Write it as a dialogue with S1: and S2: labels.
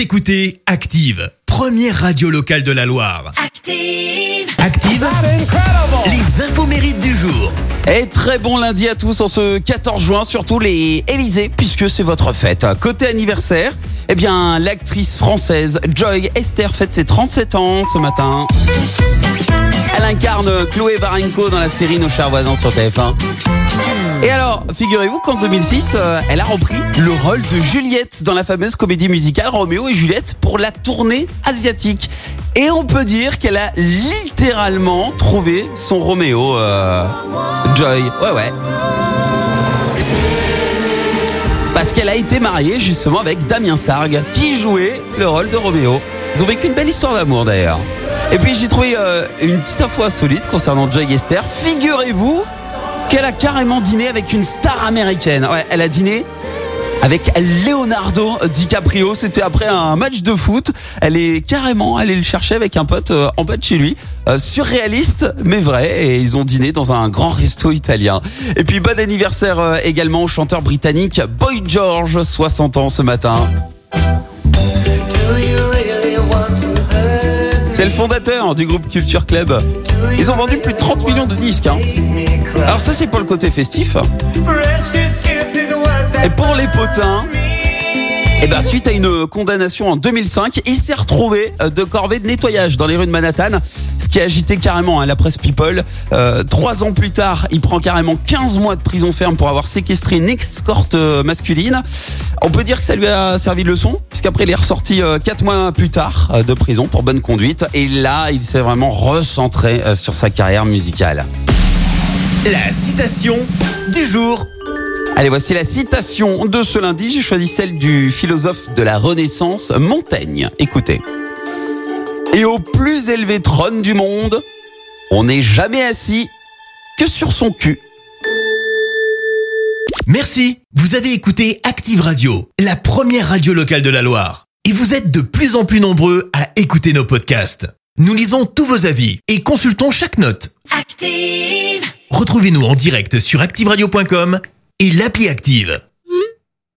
S1: Vous écoutez Active, première radio locale de la Loire.
S2: Active.
S1: Active, les infos mérites du jour.
S3: Et très bon lundi à tous en ce 14 juin, surtout les Élysées, puisque c'est votre fête. Côté anniversaire, eh bien, l'actrice française Joy Esther fête ses 37 ans ce matin. Elle incarne Chloé Varenko dans la série Nos chers voisins sur TF1. Et alors, figurez-vous qu'en 2006, euh, elle a repris le rôle de Juliette dans la fameuse comédie musicale Roméo et Juliette pour la tournée asiatique. Et on peut dire qu'elle a littéralement trouvé son Roméo, euh, Joy. Ouais, ouais. Parce qu'elle a été mariée justement avec Damien Sargue, qui jouait le rôle de Roméo. Ils ont vécu une belle histoire d'amour d'ailleurs. Et puis j'ai trouvé euh, une petite info insolite concernant Joy Esther. Figurez-vous qu'elle a carrément dîné avec une star américaine. Elle a dîné avec Leonardo DiCaprio. C'était après un match de foot. Elle est carrément allée le chercher avec un pote euh, en bas de chez lui. Euh, surréaliste, mais vrai. Et ils ont dîné dans un grand resto italien. Et puis bon anniversaire euh, également au chanteur britannique Boy George, 60 ans ce matin. C'est le fondateur du groupe Culture Club. Ils ont vendu plus de 30 millions de disques. hein. Alors ça c'est pour le côté festif. Et pour les potins, eh ben, suite à une condamnation en 2005, il s'est retrouvé euh, de corvée de nettoyage dans les rues de Manhattan, qui a agité carrément hein, la presse People. Euh, trois ans plus tard, il prend carrément 15 mois de prison ferme pour avoir séquestré une escorte euh, masculine. On peut dire que ça lui a servi de leçon, puisqu'après il est ressorti euh, quatre mois plus tard euh, de prison pour bonne conduite. Et là, il s'est vraiment recentré sur sa carrière musicale.
S1: La citation du jour.
S3: Allez, voici la citation de ce lundi. J'ai choisi celle du philosophe de la Renaissance, Montaigne. Écoutez. Et au plus élevé trône du monde, on n'est jamais assis que sur son cul.
S1: Merci. Vous avez écouté Active Radio, la première radio locale de la Loire. Et vous êtes de plus en plus nombreux à écouter nos podcasts. Nous lisons tous vos avis et consultons chaque note.
S2: Active.
S1: Retrouvez-nous en direct sur activeradio.com et l'appli Active.